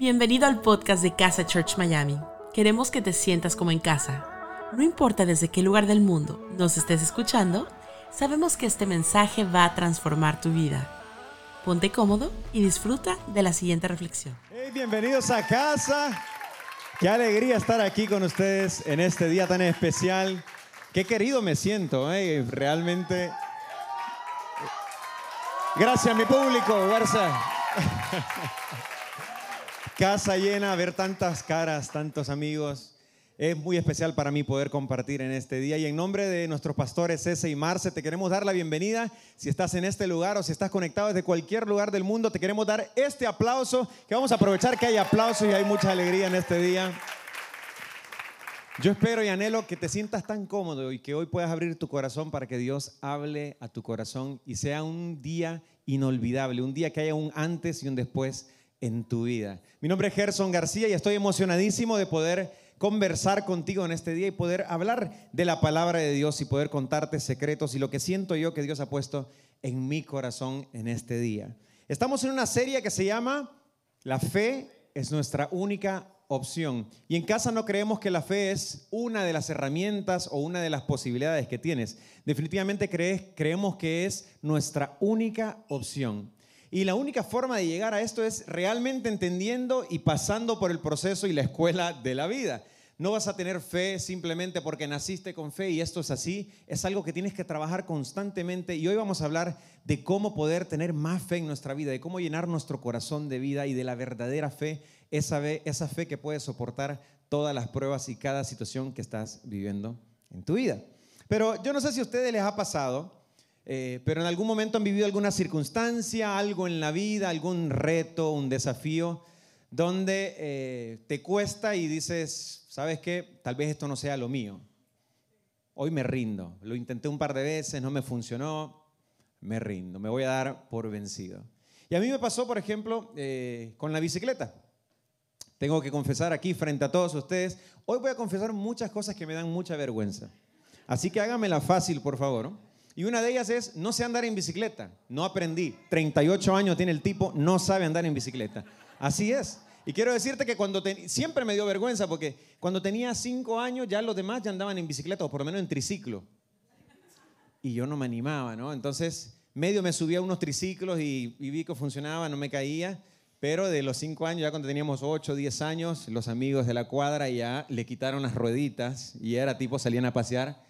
Bienvenido al podcast de Casa Church Miami. Queremos que te sientas como en casa. No importa desde qué lugar del mundo nos estés escuchando, sabemos que este mensaje va a transformar tu vida. Ponte cómodo y disfruta de la siguiente reflexión. Bienvenidos a casa. Qué alegría estar aquí con ustedes en este día tan especial. Qué querido me siento, eh, realmente. Gracias, mi público, Barça. Casa llena, ver tantas caras, tantos amigos. Es muy especial para mí poder compartir en este día. Y en nombre de nuestros pastores Cese y Marce, te queremos dar la bienvenida. Si estás en este lugar o si estás conectado desde cualquier lugar del mundo, te queremos dar este aplauso, que vamos a aprovechar que hay aplausos y hay mucha alegría en este día. Yo espero y anhelo que te sientas tan cómodo y que hoy puedas abrir tu corazón para que Dios hable a tu corazón y sea un día inolvidable, un día que haya un antes y un después en tu vida. Mi nombre es Gerson García y estoy emocionadísimo de poder conversar contigo en este día y poder hablar de la palabra de Dios y poder contarte secretos y lo que siento yo que Dios ha puesto en mi corazón en este día. Estamos en una serie que se llama La fe es nuestra única opción. Y en casa no creemos que la fe es una de las herramientas o una de las posibilidades que tienes. Definitivamente creemos que es nuestra única opción. Y la única forma de llegar a esto es realmente entendiendo y pasando por el proceso y la escuela de la vida. No vas a tener fe simplemente porque naciste con fe y esto es así. Es algo que tienes que trabajar constantemente y hoy vamos a hablar de cómo poder tener más fe en nuestra vida, de cómo llenar nuestro corazón de vida y de la verdadera fe, esa fe, que puede soportar todas las pruebas y cada situación que estás viviendo en tu vida. Pero yo no sé si a ustedes les ha pasado eh, pero en algún momento han vivido alguna circunstancia, algo en la vida, algún reto, un desafío, donde eh, te cuesta y dices, ¿sabes qué? Tal vez esto no sea lo mío. Hoy me rindo. Lo intenté un par de veces, no me funcionó, me rindo, me voy a dar por vencido. Y a mí me pasó, por ejemplo, eh, con la bicicleta. Tengo que confesar aquí frente a todos ustedes, hoy voy a confesar muchas cosas que me dan mucha vergüenza. Así que hágamela fácil, por favor. Y una de ellas es, no sé andar en bicicleta. No aprendí. 38 años tiene el tipo, no sabe andar en bicicleta. Así es. Y quiero decirte que cuando siempre me dio vergüenza porque cuando tenía 5 años ya los demás ya andaban en bicicleta o por lo menos en triciclo. Y yo no me animaba, ¿no? Entonces medio me subía a unos triciclos y, y vi que funcionaba, no me caía. Pero de los 5 años, ya cuando teníamos 8, 10 años, los amigos de la cuadra ya le quitaron las rueditas y era tipo, salían a pasear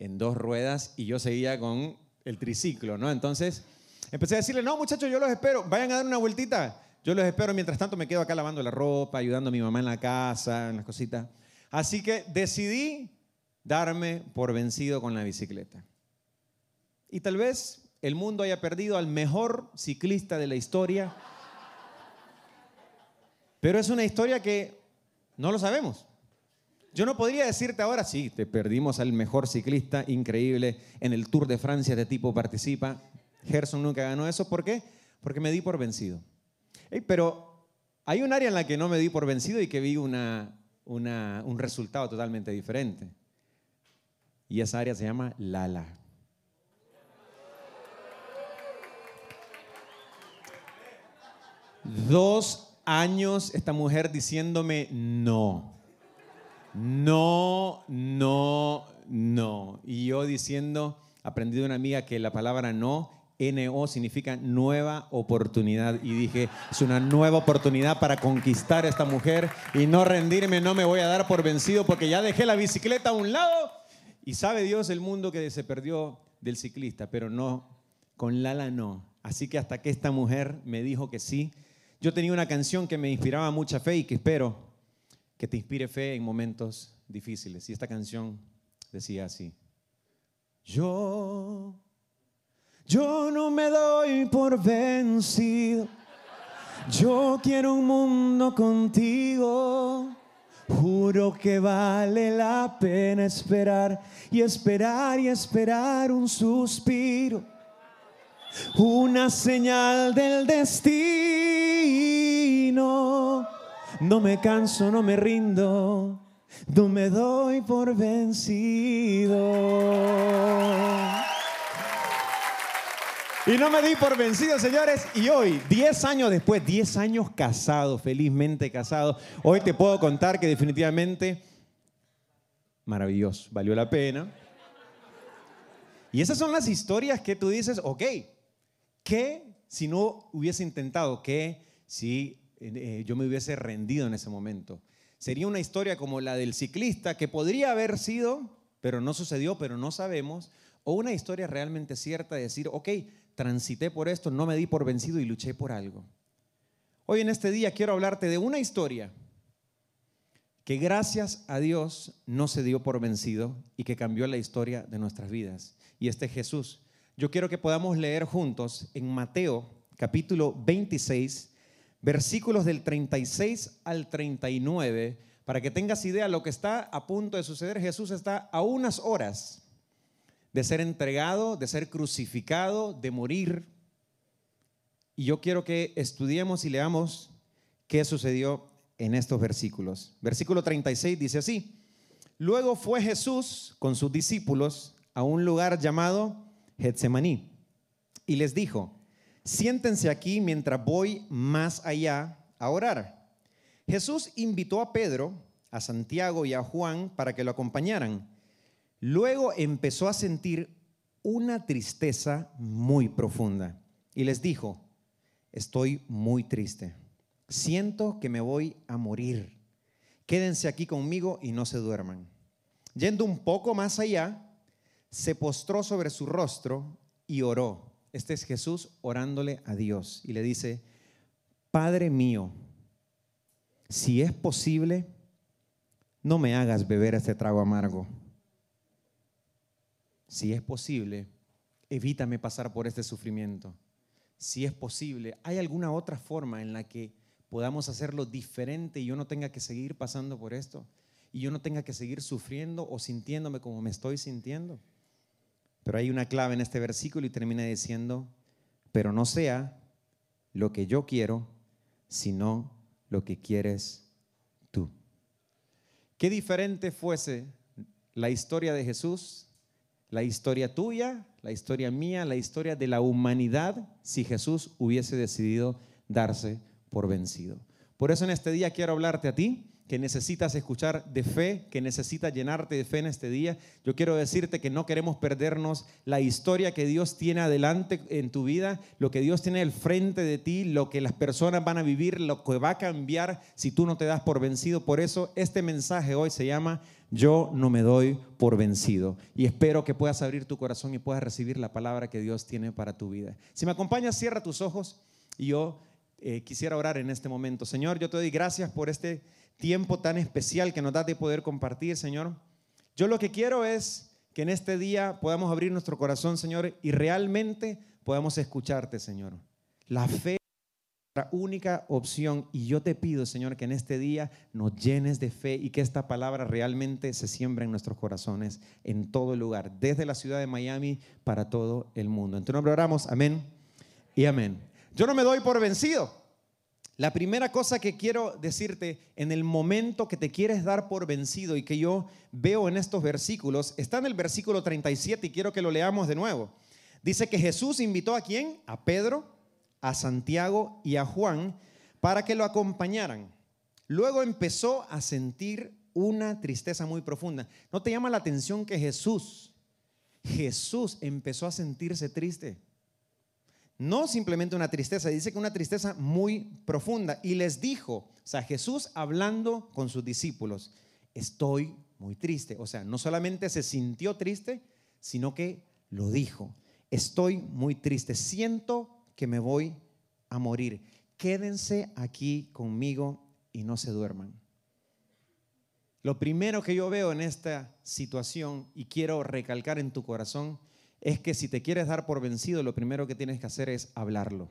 en dos ruedas y yo seguía con el triciclo, ¿no? Entonces empecé a decirle, no muchachos, yo los espero, vayan a dar una vueltita, yo los espero, mientras tanto me quedo acá lavando la ropa, ayudando a mi mamá en la casa, en las cositas. Así que decidí darme por vencido con la bicicleta. Y tal vez el mundo haya perdido al mejor ciclista de la historia, pero es una historia que no lo sabemos. Yo no podría decirte ahora, sí, te perdimos al mejor ciclista increíble en el Tour de Francia, de tipo participa. Gerson nunca ganó eso. ¿Por qué? Porque me di por vencido. pero hay un área en la que no me di por vencido y que vi una, un resultado totalmente diferente. Y esa área se llama Lala. Dos años esta mujer diciéndome no no, no, no. Y yo diciendo, aprendí de una amiga que la palabra no, NO, significa nueva oportunidad. Y dije, es una nueva oportunidad para conquistar a esta mujer y no rendirme, no me voy a dar por vencido porque ya dejé la bicicleta a un lado. Y sabe Dios el mundo que se perdió del ciclista, pero no, con Lala no. Así que hasta que esta mujer me dijo que sí, yo tenía una canción que me inspiraba mucha fe y que espero que te inspire fe en momentos difíciles. Y esta canción decía así, yo, yo no me doy por vencido, yo quiero un mundo contigo. Juro que vale la pena esperar y esperar y esperar un suspiro, una señal del destino no me canso, no me rindo, no me doy por vencido. Y no me di por vencido, señores. Y hoy, 10 años después, 10 años casado, felizmente casado, hoy te puedo contar que definitivamente, maravilloso, valió la pena. Y esas son las historias que tú dices, ok, ¿qué si no hubiese intentado? ¿Qué si eh, yo me hubiese rendido en ese momento? Sería una historia como la del ciclista que podría haber sido, pero no sucedió, pero no sabemos, o una historia realmente cierta de decir, ok, transité por esto, no me di por vencido y luché por algo. Hoy en este día quiero hablarte de una historia que gracias a Dios no se dio por vencido y que cambió la historia de nuestras vidas. Y este es Jesús. Yo quiero que podamos leer juntos en Mateo capítulo 26, versículos del 36 al 39, para que tengas idea de lo que está a punto de suceder. Jesús está a unas horas de ser entregado, de ser crucificado, de morir. Y yo quiero que estudiemos y leamos qué sucedió en estos versículos. Versículo 36 dice así, luego fue Jesús con sus discípulos a un lugar llamado Getsemaní y les dijo, siéntense aquí mientras voy más allá a orar. Jesús invitó a Pedro, a Santiago y a Juan para que lo acompañaran. Luego empezó a sentir una tristeza muy profunda y les dijo, estoy muy triste, siento que me voy a morir, quédense aquí conmigo y no se duerman. Yendo un poco más allá, se postró sobre su rostro y oró. Este es Jesús orándole a Dios y le dice, Padre mío, si es posible, no me hagas beber este trago amargo si es posible, evítame pasar por este sufrimiento. Si es posible, ¿hay alguna otra forma en la que podamos hacerlo diferente y yo no tenga que seguir pasando por esto? Y yo no tenga que seguir sufriendo o sintiéndome como me estoy sintiendo. Pero hay una clave en este versículo y termina diciendo, pero no sea lo que yo quiero, sino lo que quieres tú. Qué diferente fuese la historia de Jesús la historia tuya, la historia mía, la historia de la humanidad si Jesús hubiese decidido darse por vencido. Por eso en este día quiero hablarte a ti que necesitas escuchar de fe, que necesitas llenarte de fe en este día. Yo quiero decirte que no queremos perdernos la historia que Dios tiene adelante en tu vida, lo que Dios tiene al frente de ti, lo que las personas van a vivir, lo que va a cambiar si tú no te das por vencido. Por eso este mensaje hoy se llama Yo no me doy por vencido. Y espero que puedas abrir tu corazón y puedas recibir la palabra que Dios tiene para tu vida. Si me acompañas, cierra tus ojos y yo eh, quisiera orar en este momento. Señor, yo te doy gracias por este tiempo tan especial que nos da de poder compartir, Señor. Yo lo que quiero es que en este día podamos abrir nuestro corazón, Señor, y realmente podamos escucharte, Señor. La fe es la única opción y yo te pido, Señor, que en este día nos llenes de fe y que esta palabra realmente se siembre en nuestros corazones en todo lugar, desde la ciudad de Miami para todo el mundo. En tu nombre oramos, amén y amén. Yo no me doy por vencido. La primera cosa que quiero decirte en el momento que te quieres dar por vencido y que yo veo en estos versículos, está en el versículo 37 y quiero que lo leamos de nuevo. Dice que Jesús invitó a quién? A Pedro, a Santiago y a Juan para que lo acompañaran. Luego empezó a sentir una tristeza muy profunda. ¿No te llama la atención que Jesús, Jesús empezó a sentirse triste? No simplemente una tristeza, dice que una tristeza muy profunda. Y les dijo, o sea, Jesús hablando con sus discípulos, estoy muy triste. O sea, no solamente se sintió triste, sino que lo dijo. Estoy muy triste, siento que me voy a morir. Quédense aquí conmigo y no se duerman. Lo primero que yo veo en esta situación y quiero recalcar en tu corazón es que si te quieres dar por vencido, lo primero que tienes que hacer es hablarlo.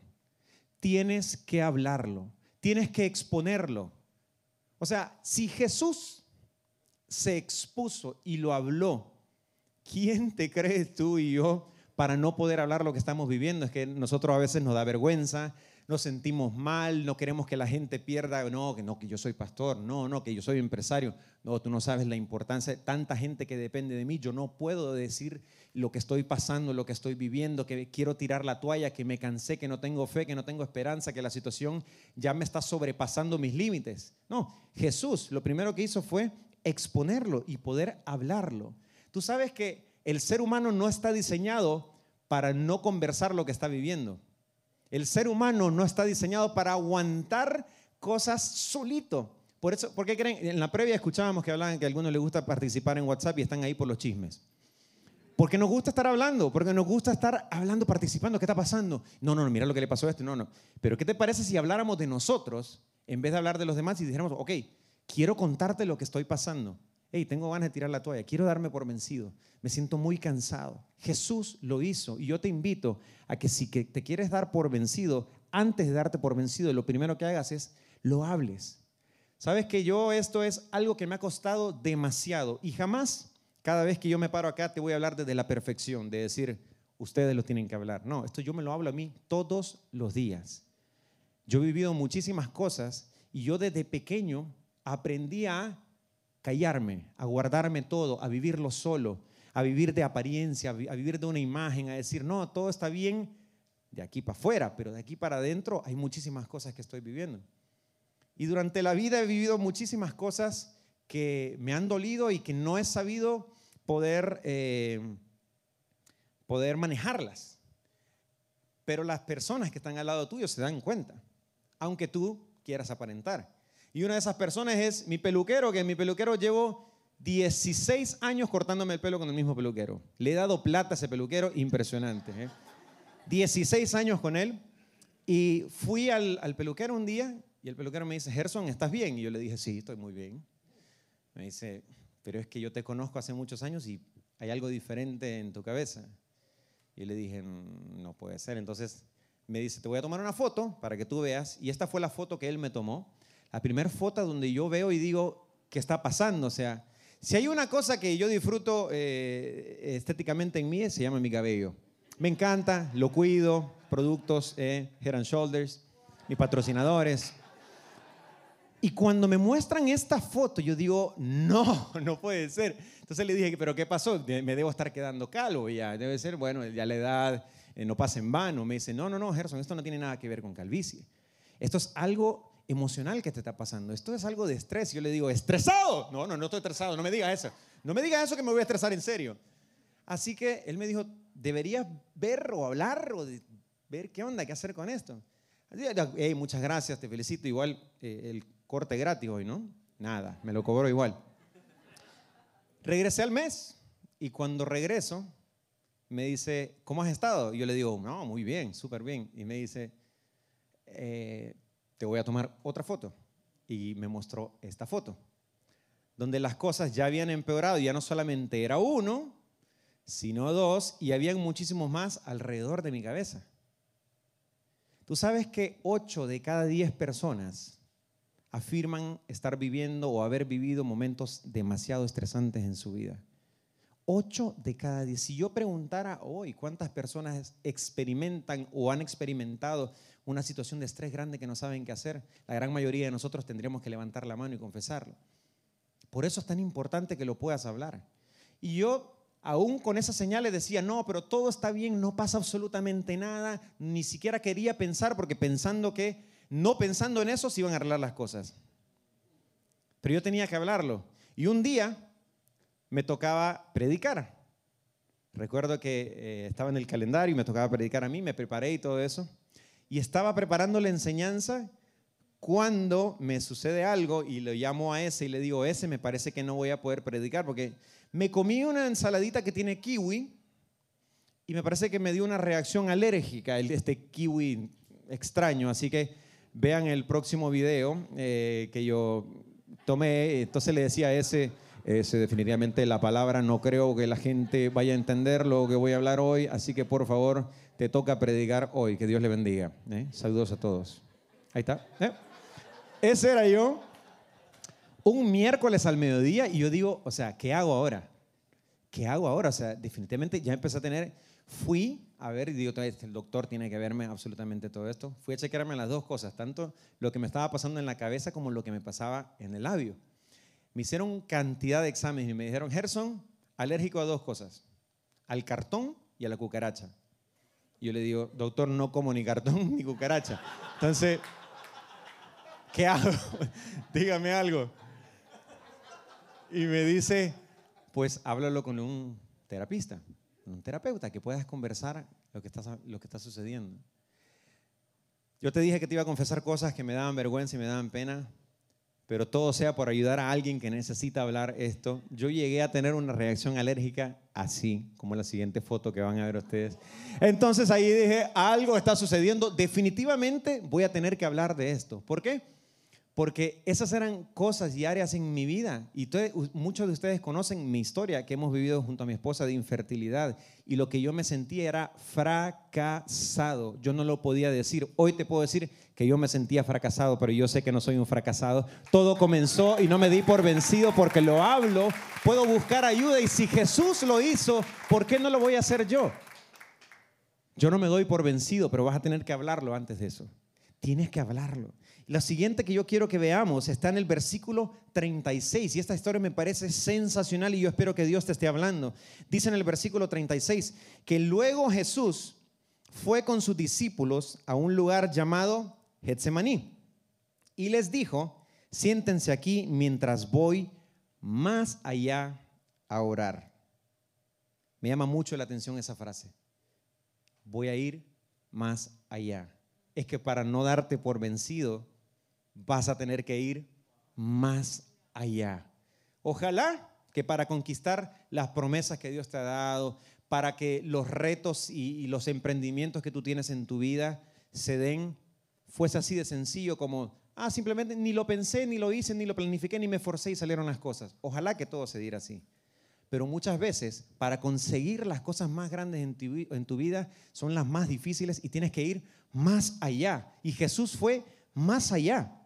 Tienes que hablarlo, tienes que exponerlo. O sea, si Jesús se expuso y lo habló, ¿quién te crees tú y yo para no poder hablar lo que estamos viviendo? Es que nosotros a veces nos da vergüenza, nos sentimos mal, no queremos que la gente pierda, no, que no, que yo soy pastor, no, no, que yo soy empresario. No, tú no sabes la importancia de tanta gente que depende de mí. Yo no puedo decir lo que estoy pasando, lo que estoy viviendo, que quiero tirar la toalla, que me cansé, que no tengo fe, que no tengo esperanza, que la situación ya me está sobrepasando mis límites. No, Jesús lo primero que hizo fue exponerlo y poder hablarlo. Tú sabes que el ser humano no está diseñado para no conversar lo que está viviendo. El ser humano no está diseñado para aguantar cosas solito. Por eso, ¿por qué creen? En la previa escuchábamos que hablaban que a algunos les gusta participar en WhatsApp y están ahí por los chismes. Porque nos gusta estar hablando, porque nos gusta estar hablando, participando. ¿Qué está pasando? No, no, no, mira lo que le pasó a este. No, no. Pero ¿qué te parece si habláramos de nosotros en vez de hablar de los demás y dijéramos, ok, quiero contarte lo que estoy pasando? Hey, tengo ganas de tirar la toalla, quiero darme por vencido, me siento muy cansado. Jesús lo hizo y yo te invito a que si te quieres dar por vencido, antes de darte por vencido, lo primero que hagas es lo hables. Sabes que yo esto es algo que me ha costado demasiado y jamás, cada vez que yo me paro acá, te voy a hablar desde la perfección, de decir, ustedes lo tienen que hablar. No, esto yo me lo hablo a mí todos los días. Yo he vivido muchísimas cosas y yo desde pequeño aprendí a callarme, a guardarme todo, a vivirlo solo, a vivir de apariencia, a vivir de una imagen, a decir, no, todo está bien de aquí para afuera, pero de aquí para adentro hay muchísimas cosas que estoy viviendo. Y durante la vida he vivido muchísimas cosas que me han dolido y que no he sabido poder, eh, poder manejarlas. Pero las personas que están al lado tuyo se dan cuenta, aunque tú quieras aparentar. Y una de esas personas es mi peluquero, que mi peluquero llevo 16 años cortándome el pelo con el mismo peluquero. Le he dado plata a ese peluquero, impresionante. 16 ¿eh? años con él. Y fui al, al, peluquero un día y el peluquero me dice, Gerson, ¿estás bien? Y yo le dije, sí, estoy muy bien. Me dice, pero es que yo te conozco hace muchos años y hay algo diferente en tu cabeza. Y le dije, mm, no puede ser. Entonces me dice, te voy a tomar una foto para que tú veas. Y esta fue la foto que él me tomó la primera foto donde yo veo y digo, ¿qué está pasando? O sea, si hay una cosa que yo disfruto eh, estéticamente en mí, se llama mi cabello. Me encanta, lo cuido, productos eh, Head and Shoulders, mis patrocinadores. Y cuando me muestran esta foto, yo digo, no, no puede ser. Entonces le dije, pero ¿qué pasó? Me debo estar quedando calvo ya. Debe ser, bueno, ya la edad eh, no pasa en vano. Me dice, no, no, no, Gerson, esto no tiene nada que ver con calvicie. Esto es algo emocional que te está pasando. Esto es algo de estrés. Yo le digo, ¿estresado? No, no, no estoy estresado. No me diga eso. No me diga eso que me voy a estresar en serio. Así que él me dijo, deberías ver o hablar o ver qué onda, qué hacer con esto. Hey, muchas gracias, te felicito. Igual eh, el corte gratis hoy, ¿no? Nada, me lo cobro igual. Regresé al mes y cuando regreso me dice, ¿cómo has estado? Y yo le digo, no, muy bien, súper bien. Y me dice, eh, te voy a tomar otra foto. Y me mostró esta foto, donde las cosas ya habían empeorado, ya no solamente era uno, sino dos, y habían muchísimos más alrededor de mi cabeza. Tú sabes que ocho de cada diez personas afirman estar viviendo o haber vivido momentos demasiado estresantes en su vida. Ocho de cada diez. Si yo preguntara hoy cuántas personas experimentan o han experimentado una situación de estrés grande que no saben qué hacer, la gran mayoría de nosotros tendríamos que levantar la mano y confesarlo. Por eso es tan importante que lo puedas hablar. Y yo, aún con esas señales, decía, no, pero todo está bien, no pasa absolutamente nada, ni siquiera quería pensar, porque pensando que, no pensando en eso, se iban a arreglar las cosas. Pero yo tenía que hablarlo. Y un día me tocaba predicar. Recuerdo que eh, estaba en el calendario y me tocaba predicar a mí, me preparé y todo eso y estaba preparando la enseñanza cuando me sucede algo y lo llamo a ese y le digo, ese me parece que no voy a poder predicar porque me comí una ensaladita que tiene kiwi y me parece que me dio una reacción alérgica este kiwi extraño. Así que vean el próximo video eh, que yo tomé. Entonces le decía a ese, ese definitivamente la palabra no creo que la gente vaya a entender lo que voy a hablar hoy. Así que por favor te toca predicar hoy. Que Dios le bendiga. ¿eh? Saludos a todos. Ahí está. ¿eh? Ese era yo. Un miércoles al mediodía y yo digo, o sea, ¿qué hago ahora? ¿Qué hago ahora? O sea, definitivamente ya empecé a tener, fui a ver, y digo, el doctor tiene que verme absolutamente todo esto. Fui a chequearme las dos cosas, tanto lo que me estaba pasando en la cabeza como lo que me pasaba en el labio. Me hicieron cantidad de exámenes y me dijeron, Gerson, alérgico a dos cosas, al cartón y a la cucaracha. Yo le digo, doctor, no como ni cartón ni cucaracha. Entonces, ¿qué hago? Dígame algo. Y me dice, pues háblalo con un terapista un terapeuta, que puedas conversar lo que, está, lo que está sucediendo. Yo te dije que te iba a confesar cosas que me daban vergüenza y me daban pena, pero todo sea por ayudar a alguien que necesita hablar esto. Yo llegué a tener una reacción alérgica así, como la siguiente foto que van a ver ustedes. Entonces ahí dije, algo está sucediendo, definitivamente voy a tener que hablar de esto. ¿Por qué? Porque esas eran cosas y áreas en mi vida. Y muchos de ustedes conocen mi historia que hemos vivido junto a mi esposa de infertilidad. Y lo que yo me sentía era fracasado. Yo no lo podía decir. Hoy te puedo decir que yo me sentía fracasado, pero yo sé que no soy un fracasado. Todo comenzó y no me di por vencido porque lo hablo. Puedo buscar ayuda y si Jesús lo hizo, ¿por qué no lo voy a hacer yo? Yo no me doy por vencido, pero vas a tener que hablarlo antes de eso. Tienes que hablarlo. La siguiente que yo quiero que veamos está en el versículo 36 y esta historia me parece sensacional y yo espero que Dios te esté hablando. Dice en el versículo 36 que luego Jesús fue con sus discípulos a un lugar llamado Getsemaní y les dijo, siéntense aquí mientras voy más allá a orar. Me llama mucho la atención esa frase. Voy a ir más allá. Es que para no darte por vencido, vas a tener que ir más allá. Ojalá que para conquistar las promesas que Dios te ha dado, para que los retos y, los emprendimientos que tú tienes en tu vida se den, fuese así de sencillo como, ah, simplemente ni lo pensé, ni lo hice, ni lo planifiqué, ni me forcé y salieron las cosas. Ojalá que todo se diera así. Pero muchas veces, para conseguir las cosas más grandes en tu, en tu vida, son las más difíciles y tienes que ir más allá. Y Jesús fue más allá.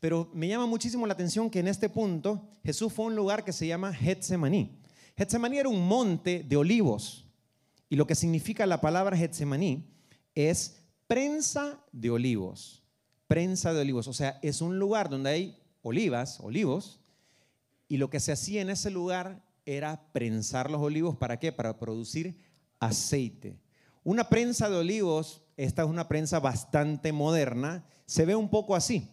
Pero me llama muchísimo la atención que en este punto Jesús fue a un lugar que se llama Getsemaní. Getsemaní era un monte de olivos. Y lo que significa la palabra Getsemaní es prensa de olivos. Prensa de olivos. O sea, es un lugar donde hay olivas, olivos. Y lo que se hacía en ese lugar era prensar los olivos. ¿Para qué? Para producir aceite. Una prensa de olivos, esta es una prensa bastante moderna, se ve un poco así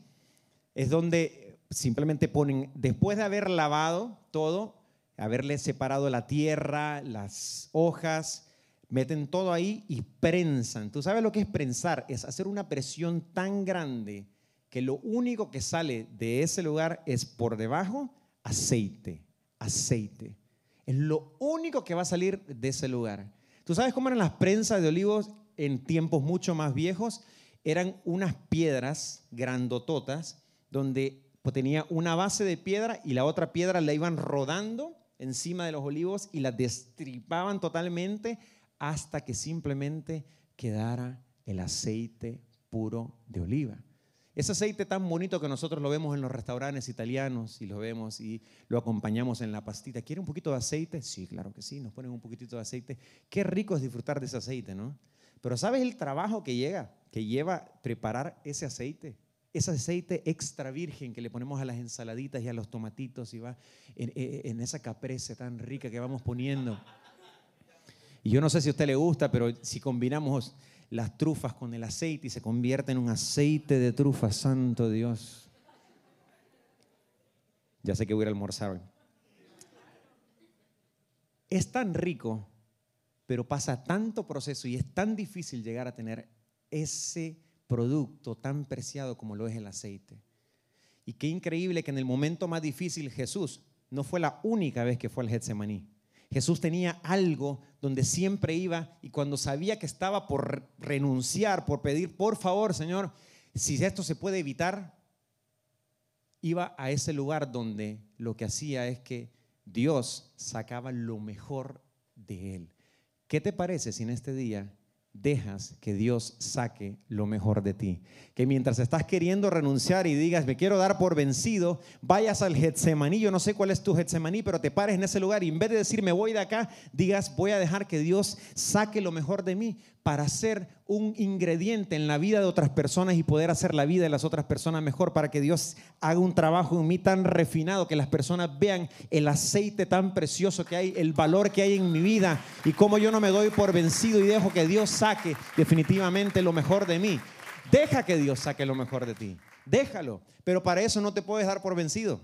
es donde simplemente ponen, después de haber lavado todo, haberle separado la tierra, las hojas, meten todo ahí y prensan. ¿Tú sabes lo que es prensar? Es hacer una presión tan grande que lo único que sale de ese lugar es por debajo aceite, aceite. Es lo único que va a salir de ese lugar. ¿Tú sabes cómo eran las prensas de olivos en tiempos mucho más viejos? Eran unas piedras grandototas donde pues, tenía una base de piedra y la otra piedra la iban rodando encima de los olivos y la destripaban totalmente hasta que simplemente quedara el aceite puro de oliva. Ese aceite tan bonito que nosotros lo vemos en los restaurantes italianos y lo vemos y lo acompañamos en la pastita. ¿Quiere un poquito de aceite? Sí, claro que sí, nos ponen un poquitito de aceite. Qué rico es disfrutar de ese aceite, ¿no? Pero ¿sabes el trabajo que llega, que lleva preparar ese aceite? Ese aceite extra virgen que le ponemos a las ensaladitas y a los tomatitos y va en, esa caprese tan rica que vamos poniendo. Y yo no sé si a usted le gusta, pero si combinamos las trufas con el aceite y se convierte en un aceite de trufa, santo Dios. Ya sé que voy a a almorzar hoy. Es tan rico, pero pasa tanto proceso y es tan difícil llegar a tener ese producto tan preciado como lo es el aceite. Y qué increíble que en el momento más difícil Jesús no fue la única vez que fue al Getsemaní. Jesús tenía algo donde siempre iba y cuando sabía que estaba por renunciar, por pedir, por favor, Señor, si esto se puede evitar, iba a ese lugar donde lo que hacía es que Dios sacaba lo mejor de él. ¿Qué te parece si en este día dejas que Dios saque lo mejor de ti. Que mientras estás queriendo renunciar y digas, me quiero dar por vencido, vayas al Getsemaní, yo no sé cuál es tu Getsemaní, pero te pares en ese lugar y en vez de decir, me voy de acá, digas, voy a dejar que Dios saque lo mejor de mí, para ser un ingrediente en la vida de otras personas y poder hacer la vida de las otras personas mejor, para que Dios haga un trabajo en mí tan refinado, que las personas vean el aceite tan precioso que hay, el valor que hay en mi vida y cómo yo no me doy por vencido y dejo que Dios saque definitivamente lo mejor de mí. Deja que Dios saque lo mejor de ti. Déjalo. Pero para eso no te puedes dar por vencido.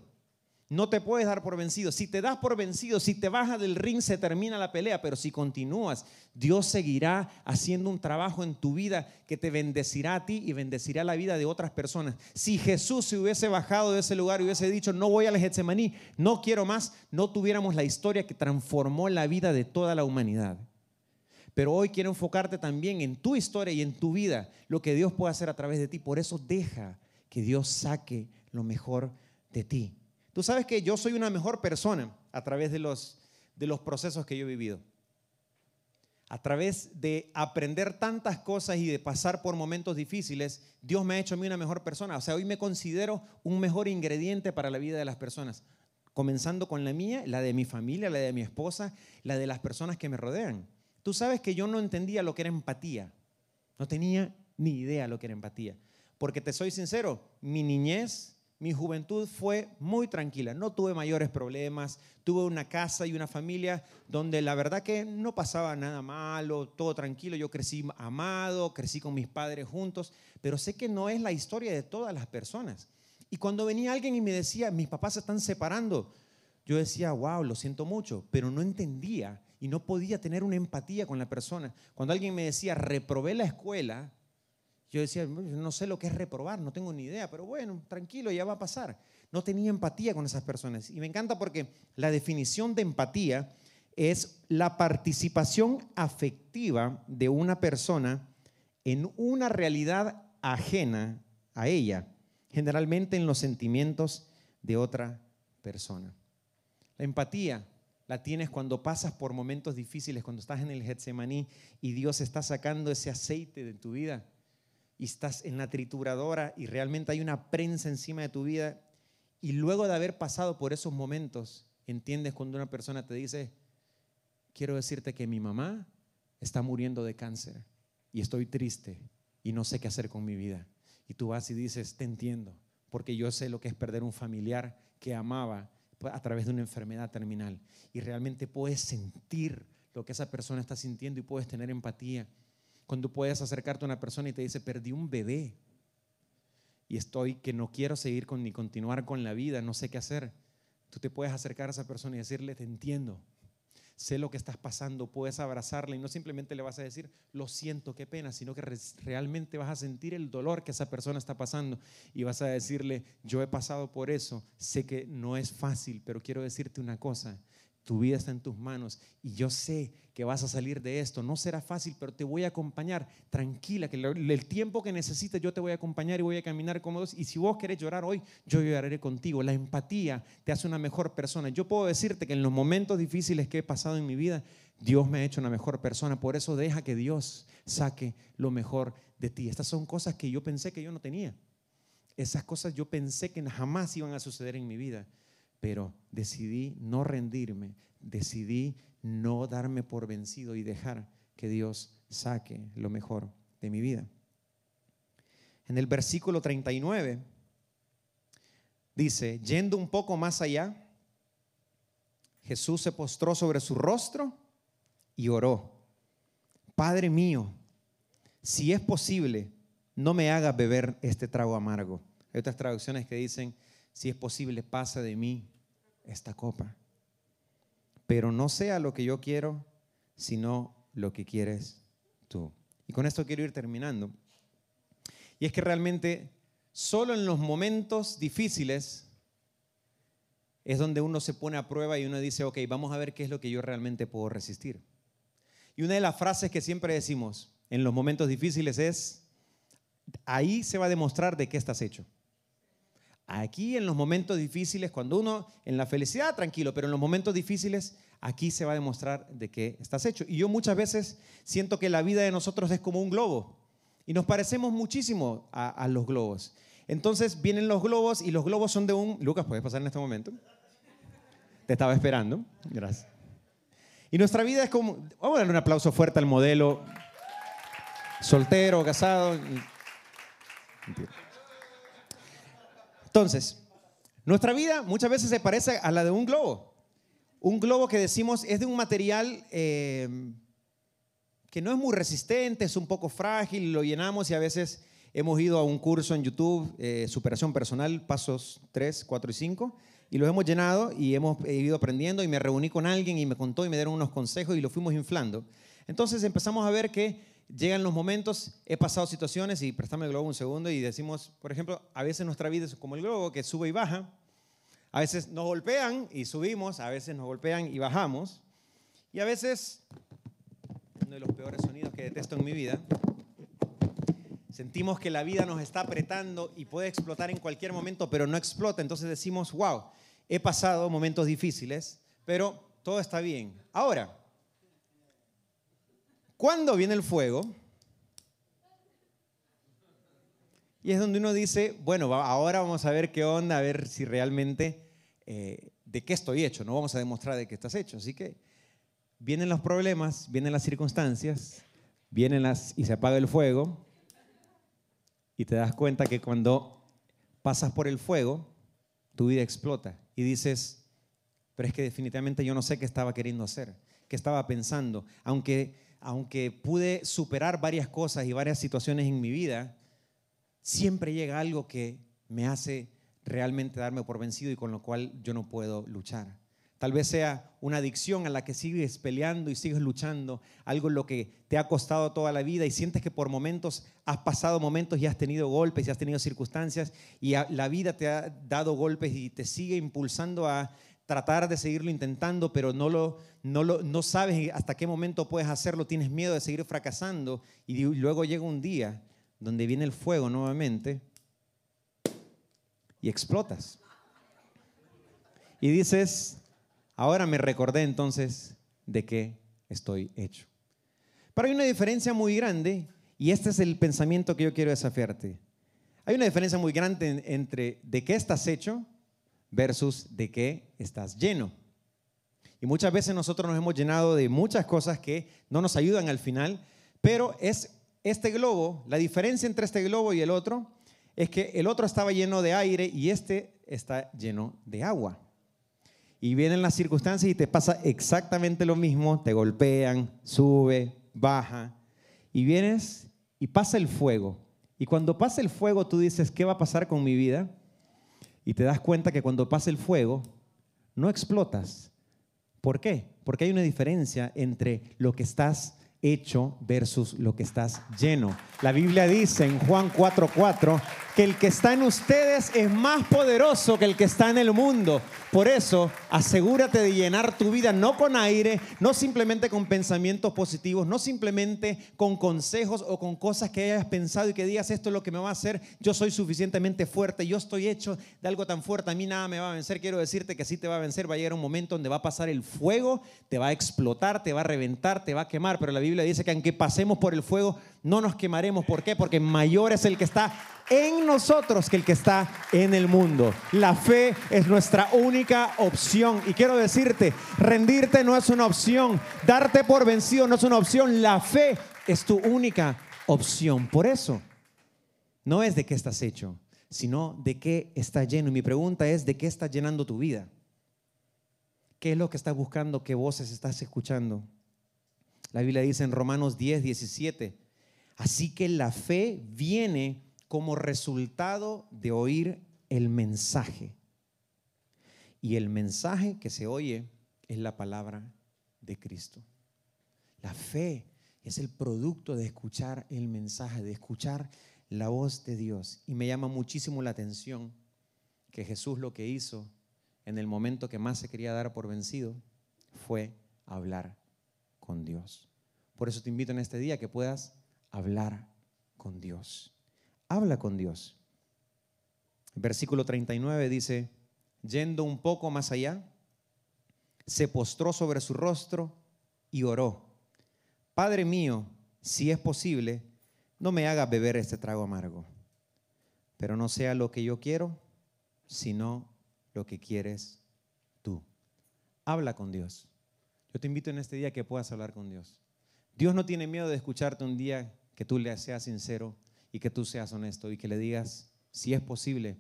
No te puedes dar por vencido. Si te das por vencido, si te bajas del ring, se termina la pelea. Pero si continúas, Dios seguirá haciendo un trabajo en tu vida que te bendecirá a ti y bendecirá la vida de otras personas. Si Jesús se hubiese bajado de ese lugar y hubiese dicho, no voy al Getsemaní, no quiero más, no tuviéramos la historia que transformó la vida de toda la humanidad. Pero hoy quiero enfocarte también en tu historia y en tu vida, lo que Dios puede hacer a través de ti. Por eso deja que Dios saque lo mejor de ti. Tú sabes que yo soy una mejor persona a través de los, de los procesos que yo he vivido. A través de aprender tantas cosas y de pasar por momentos difíciles, Dios me ha hecho a mí una mejor persona. O sea, hoy me considero un mejor ingrediente para la vida de las personas. Comenzando con la mía, la de mi familia, la de mi esposa, la de las personas que me rodean. Tú sabes que yo no entendía lo que era empatía. No tenía ni idea lo que era empatía. Porque te soy sincero, mi niñez mi juventud fue muy tranquila, no tuve mayores problemas, tuve una casa y una familia donde la verdad que no pasaba nada malo, todo tranquilo, yo crecí amado, crecí con mis padres juntos, pero sé que no es la historia de todas las personas. Y cuando venía alguien y me decía, mis papás se están separando, yo decía, wow, lo siento mucho, pero no entendía y no podía tener una empatía con la persona. Cuando alguien me decía, reprobé la escuela, yo decía, no sé lo que es reprobar, no tengo ni idea, pero bueno, tranquilo, ya va a pasar. No tenía empatía con esas personas. Y me encanta porque la definición de empatía es la participación afectiva de una persona en una realidad ajena a ella, generalmente en los sentimientos de otra persona. La empatía la tienes cuando pasas por momentos difíciles, cuando estás en el Getsemaní y Dios está sacando ese aceite de tu vida y estás en la trituradora y realmente hay una prensa encima de tu vida y luego de haber pasado por esos momentos, entiendes cuando una persona te dice, quiero decirte que mi mamá está muriendo de cáncer y estoy triste y no sé qué hacer con mi vida. Y tú vas y dices, te entiendo, porque yo sé lo que es perder un familiar que amaba a través de una enfermedad terminal. Y realmente puedes sentir lo que esa persona está sintiendo y puedes tener empatía. Cuando puedes acercarte a una persona y te dice, perdí un bebé y estoy que no quiero seguir con ni continuar con la vida, no sé qué hacer. Tú te puedes acercar a esa persona y decirle, te entiendo, sé lo que estás pasando, puedes abrazarla y no simplemente le vas a decir, lo siento, qué pena, sino que realmente vas a sentir el dolor que esa persona está pasando y vas a decirle, yo he pasado por eso, sé que no es fácil, pero quiero decirte una cosa, tu vida está en tus manos y yo sé que vas a salir de esto. No será fácil, pero te voy a acompañar. Tranquila, que el tiempo que necesites yo te voy a acompañar y voy a caminar cómodos. Y si vos querés llorar hoy, yo lloraré contigo. La empatía te hace una mejor persona. Yo puedo decirte que en los momentos difíciles que he pasado en mi vida, Dios me ha hecho una mejor persona. Por eso deja que Dios saque lo mejor de ti. Estas son cosas que yo pensé que yo no tenía. Esas cosas yo pensé que jamás iban a suceder en mi vida pero decidí no rendirme, decidí no darme por vencido y dejar que Dios saque lo mejor de mi vida. En el versículo 39 dice, yendo un poco más allá, Jesús se postró sobre su rostro y oró, Padre mío, si es posible, no me hagas beber este trago amargo. Hay otras traducciones que dicen, si es posible, pasa de mí esta copa. Pero no sea lo que yo quiero, sino lo que quieres tú. Y con esto quiero ir terminando. Y es que realmente solo en los momentos difíciles es donde uno se pone a prueba y uno dice, ok, vamos a ver qué es lo que yo realmente puedo resistir. Y una de las frases que siempre decimos en los momentos difíciles es, ahí se va a demostrar de qué estás hecho. Aquí en los momentos difíciles, cuando uno en la felicidad, tranquilo, pero en los momentos difíciles, aquí se va a demostrar de qué estás hecho. Y yo muchas veces siento que la vida de nosotros es como un globo y nos parecemos muchísimo a, los globos. Entonces vienen los globos y los globos son de un... Lucas, ¿puedes pasar en este momento? Te estaba esperando. Gracias. Y nuestra vida es como... Vamos a darle un aplauso fuerte al modelo. soltero, casado. Entonces, nuestra vida muchas veces se parece a la de un globo. Un globo que decimos es de un material eh, que no es muy resistente, es un poco frágil, lo llenamos y a veces hemos ido a un curso en YouTube, eh, Superación Personal, pasos 3, 4 y 5, y lo hemos llenado y hemos ido aprendiendo y me reuní con alguien y me contó y me dieron unos consejos y lo fuimos inflando. Entonces empezamos a ver que llegan los momentos, he pasado situaciones y préstame el globo un segundo y decimos, por ejemplo, a veces nuestra vida es como el globo que sube y baja, a veces nos golpean y subimos, a veces nos golpean y bajamos, y a veces, uno de los peores sonidos que detesto en mi vida, sentimos que la vida nos está apretando y puede explotar en cualquier momento, pero no explota, entonces decimos, wow, he pasado momentos difíciles, pero todo está bien. Ahora, ¿Cuándo viene el fuego? Y es donde uno dice, bueno, ahora vamos a ver qué onda, a ver si realmente eh, de qué estoy hecho. No vamos a demostrar de qué estás hecho. Así que vienen los problemas, vienen las circunstancias, vienen las y se apaga el fuego y te das cuenta que cuando pasas por el fuego, tu vida explota y dices, pero es que definitivamente yo no sé qué estaba queriendo hacer, qué estaba pensando, aunque aunque pude superar varias cosas y varias situaciones en mi vida, siempre llega algo que me hace realmente darme por vencido y con lo cual yo no puedo luchar. Tal vez sea una adicción a la que sigues peleando y sigues luchando, algo en lo que te ha costado toda la vida y sientes que por momentos has pasado momentos y has tenido golpes y has tenido circunstancias y la vida te ha dado golpes y te sigue impulsando a tratar de seguirlo intentando, pero no, lo, no, lo, no sabes hasta qué momento puedes hacerlo, tienes miedo de seguir fracasando y luego llega un día donde viene el fuego nuevamente y explotas. Y dices, ahora me recordé entonces de qué estoy hecho. Pero hay una diferencia muy grande y este es el pensamiento que yo quiero desafiarte. Hay una diferencia muy grande entre de qué estás hecho versus de qué estás lleno. Y muchas veces nosotros nos hemos llenado de muchas cosas que no nos ayudan al final, pero es este globo, la diferencia entre este globo y el otro es que el otro estaba lleno de aire y este está lleno de agua. Y vienen las circunstancias y te pasa exactamente lo mismo, te golpean, sube, baja, y vienes y pasa el fuego. Y cuando pasa el fuego tú dices, ¿qué va a pasar con mi vida? Y te das cuenta que cuando pasa el fuego, no explotas. ¿Por qué? Porque hay una diferencia entre lo que estás hecho versus lo que estás lleno. La Biblia dice en Juan 4:4 que el que está en ustedes es más poderoso que el que está en el mundo. Por eso, asegúrate de llenar tu vida no con aire, no simplemente con pensamientos positivos, no simplemente con consejos o con cosas que hayas pensado y que digas esto es lo que me va a hacer, yo soy suficientemente fuerte, yo estoy hecho de algo tan fuerte, a mí nada me va a vencer. Quiero decirte que sí te va a vencer, va a llegar un momento donde va a pasar el fuego, te va a explotar, te va a reventar, te va a quemar, pero la Biblia dice que aunque pasemos por el fuego, no nos quemaremos. ¿Por qué? Porque mayor es el que está en nosotros que el que está en el mundo. La fe es nuestra única opción. Y quiero decirte, rendirte no es una opción, darte por vencido no es una opción, la fe es tu única opción. Por eso, no es de qué estás hecho, sino de qué está lleno. Y mi pregunta es, ¿de qué está llenando tu vida? ¿Qué es lo que estás buscando? ¿Qué voces estás escuchando? La Biblia dice en Romanos 10, 17, así que la fe viene como resultado de oír el mensaje. Y el mensaje que se oye es la palabra de Cristo. La fe es el producto de escuchar el mensaje, de escuchar la voz de Dios. Y me llama muchísimo la atención que Jesús lo que hizo en el momento que más se quería dar por vencido fue hablar Dios. Por eso te invito en este día que puedas hablar con Dios habla con Dios. Versículo 39 dice, yendo un poco más allá, se postró sobre su rostro y oró, Padre mío, si es posible, no me haga beber este trago amargo, pero no sea lo que yo quiero, sino lo que quieres tú. Habla con Dios. Yo te invito en este día que puedas hablar con Dios. Dios no tiene miedo de escucharte un día que tú le seas sincero y que tú seas honesto y que le digas, si es posible,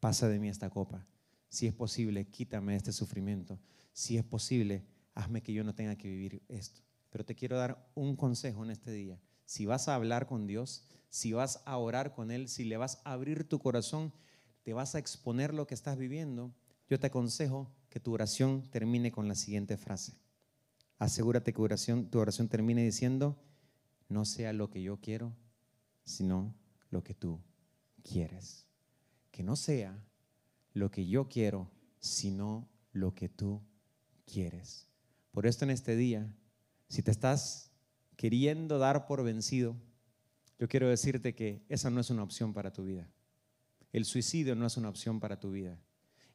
pasa de mí esta copa. Si es posible, quítame este sufrimiento. Si es posible, hazme que yo no tenga que vivir esto. Pero te quiero dar un consejo en este día. Si vas a hablar con Dios, si vas a orar con Él, si le vas a abrir tu corazón, te vas a exponer lo que estás viviendo, yo te aconsejo que tu oración termine con la siguiente frase. Asegúrate que oración, tu oración termine diciendo, no sea lo que yo quiero, sino lo que tú quieres. Que no sea lo que yo quiero, sino lo que tú quieres. Por esto en este día, si te estás queriendo dar por vencido, yo quiero decirte que esa no es una opción para tu vida. El suicidio no es una opción para tu vida.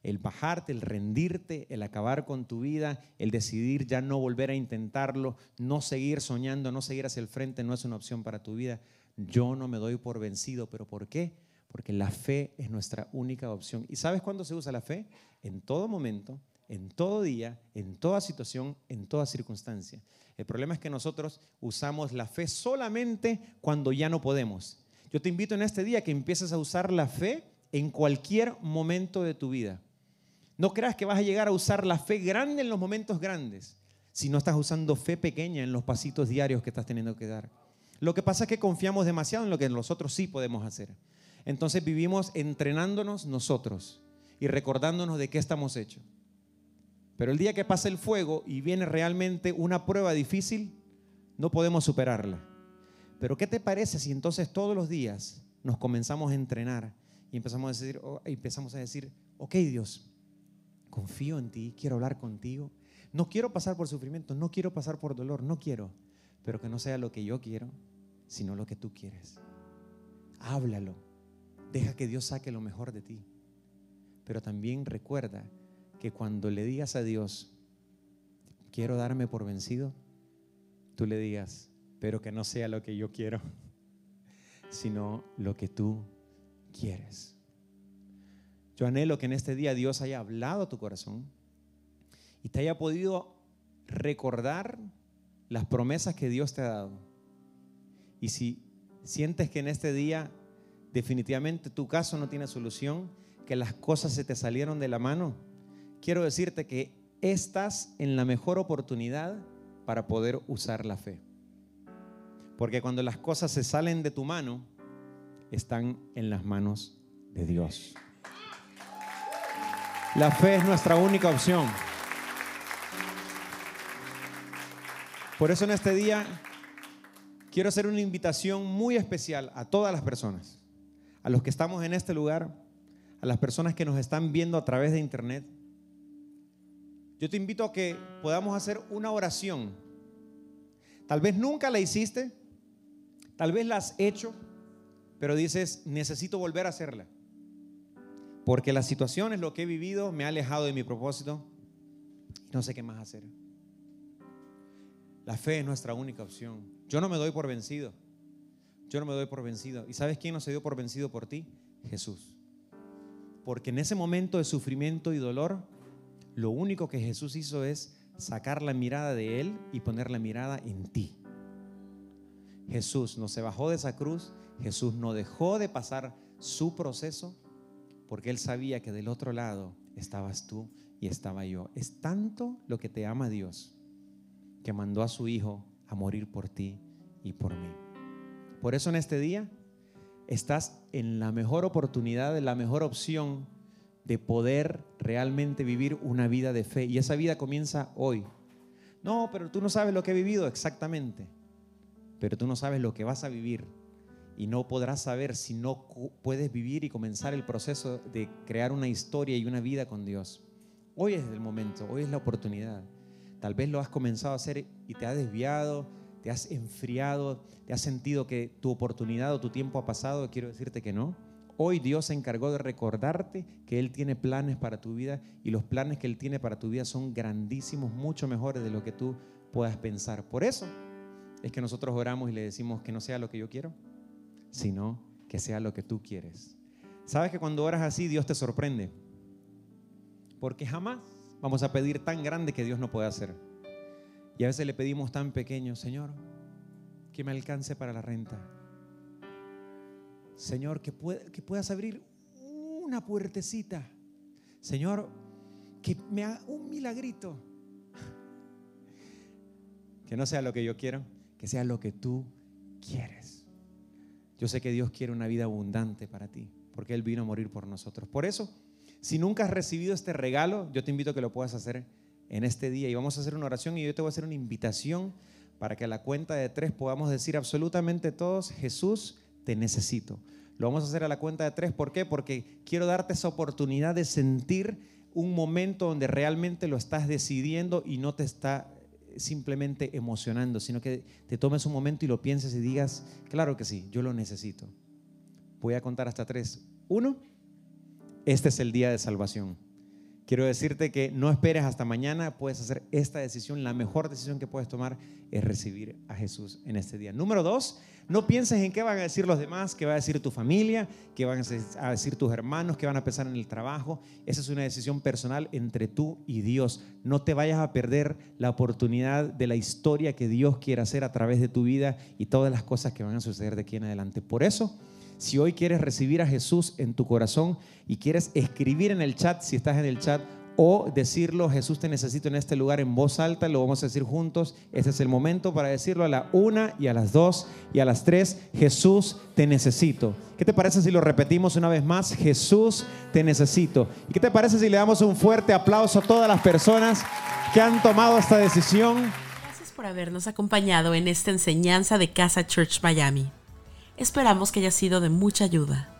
El bajarte, el rendirte, el acabar con tu vida, el decidir ya no volver a intentarlo, no seguir soñando, no seguir hacia el frente, no es una opción para tu vida. Yo no me doy por vencido, pero ¿por qué? Porque la fe es nuestra única opción. ¿Y sabes cuándo se usa la fe? En todo momento, en todo día, en toda situación, en toda circunstancia. El problema es que nosotros usamos la fe solamente cuando ya no podemos. Yo te invito en este día que empieces a usar la fe en cualquier momento de tu vida. No creas que vas a llegar a usar la fe grande en los momentos grandes, si no estás usando fe pequeña en los pasitos diarios que estás teniendo que dar. Lo que pasa es que confiamos demasiado en lo que nosotros sí podemos hacer. Entonces vivimos entrenándonos nosotros y recordándonos de qué estamos hechos. Pero el día que pasa el fuego y viene realmente una prueba difícil, no podemos superarla. Pero ¿qué te parece si entonces todos los días nos comenzamos a entrenar y empezamos a decir, oh, empezamos a decir, ok Dios, confío en ti, quiero hablar contigo, no quiero pasar por sufrimiento, no quiero pasar por dolor, no quiero, pero que no sea lo que yo quiero, sino lo que tú quieres. Háblalo, deja que Dios saque lo mejor de ti. Pero también recuerda que cuando le digas a Dios, quiero darme por vencido, tú le digas, pero que no sea lo que yo quiero, sino lo que tú quieres. Yo anhelo que en este día Dios haya hablado a tu corazón y te haya podido recordar las promesas que Dios te ha dado. Y si sientes que en este día definitivamente tu caso no tiene solución, que las cosas se te salieron de la mano, quiero decirte que estás en la mejor oportunidad para poder usar la fe. Porque cuando las cosas se salen de tu mano, están en las manos de Dios. La fe es nuestra única opción. Por eso en este día quiero hacer una invitación muy especial a todas las personas, a los que estamos en este lugar, a las personas que nos están viendo a través de internet, yo te invito a que podamos hacer una oración. Tal vez nunca la hiciste, tal vez la has hecho, pero dices, necesito volver a hacerla. Porque las situaciones, lo que he vivido, me ha alejado de mi propósito y no sé qué más hacer. La fe es nuestra única opción. Yo no me doy por vencido. Yo no me doy por vencido. ¿Y sabes quién no se dio por vencido por ti? Jesús. Porque en ese momento de sufrimiento y dolor, lo único que Jesús hizo es sacar la mirada de Él y poner la mirada en ti. Jesús no se bajó de esa cruz, Jesús no dejó de pasar su proceso porque Él sabía que del otro lado estabas tú y estaba yo. Es tanto lo que te ama Dios que mandó a su Hijo a morir por ti y por mí. Por eso en este día estás en la mejor oportunidad, en la mejor opción de poder realmente vivir una vida de fe. Y esa vida comienza hoy. No, pero tú no sabes lo que he vivido exactamente. Pero tú no sabes lo que vas a vivir. Y no podrás saber si no puedes vivir y comenzar el proceso de crear una historia y una vida con Dios. Hoy es el momento, hoy es la oportunidad. Tal vez lo has comenzado a hacer y te ha desviado, te has enfriado, te has sentido que tu oportunidad o tu tiempo ha pasado. Quiero decirte que no Hoy Dios se encargó de recordarte que Él tiene planes para tu vida y los planes que Él tiene para tu vida son grandísimos, mucho mejores de lo que tú puedas pensar. Por eso es que nosotros oramos y le decimos que no sea lo que yo quiero, sino que sea lo que tú quieres. ¿Sabes que cuando oras así Dios te sorprende? Porque jamás vamos a pedir tan grande que Dios no puede hacer. Y a veces le pedimos tan pequeño, Señor, que me alcance para la renta Señor, que, que puedas abrir una puertecita. Señor, que me haga un milagrito. Que no sea lo que yo quiero, que sea lo que tú quieres. Yo sé que Dios quiere una vida abundante para ti, porque Él vino a morir por nosotros. Por eso, si nunca has recibido este regalo, yo te invito a que lo puedas hacer en este día y vamos a hacer una oración y yo te voy a hacer una invitación para que a la cuenta de tres podamos decir absolutamente todos, Jesús, te necesito. Lo vamos a hacer a la cuenta de tres, ¿por qué? Porque quiero darte esa oportunidad de sentir un momento donde realmente lo estás decidiendo y no te está simplemente emocionando, sino que te tomes un momento y lo pienses y digas, claro que sí, yo lo necesito. Voy a contar hasta tres. Uno, este es el día de salvación. Quiero decirte que no esperes hasta mañana, puedes hacer esta decisión. La mejor decisión que puedes tomar es recibir a Jesús en este día. Número dos, no pienses en qué van a decir los demás, qué va a decir tu familia, qué van a decir tus hermanos, qué van a pensar en el trabajo. Esa es una decisión personal entre tú y Dios. No te vayas a perder la oportunidad de la historia que Dios quiere hacer a través de tu vida y todas las cosas que van a suceder de aquí en adelante. Por eso, si hoy quieres recibir a Jesús en tu corazón y quieres escribir en el chat, si estás en el chat, o decirlo, Jesús te necesito en este lugar en voz alta, lo vamos a decir juntos. Este es el momento para decirlo a la una y a las dos y a las tres, Jesús te necesito. ¿Qué te parece si lo repetimos una vez más? Jesús te necesito. ¿Y qué te parece si le damos un fuerte aplauso a todas las personas que han tomado esta decisión? Gracias por habernos acompañado en esta enseñanza de Casa Church Miami. Esperamos que haya sido de mucha ayuda.